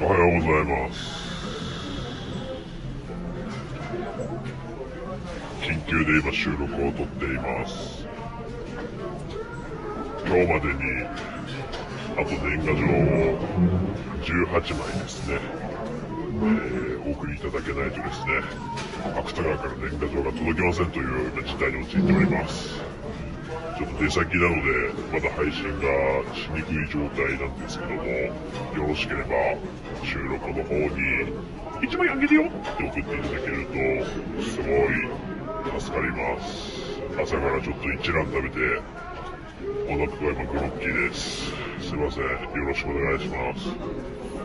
おはようございます。緊急で今収録を撮っています。今日までに、あと年賀状を18枚ですね、えーお送りいただけないとですね、芥川から年賀状が届きませんという今事態に陥っております。ちょっと出先なので、まだ配信がしにくい状態なんですけども、よろしければ収録の方に、1枚あげるよって送っていただけると、すごい助かります。朝からちょっと一蘭食べて、お腹が今グロッキーです。すいません。よろしくお願いします。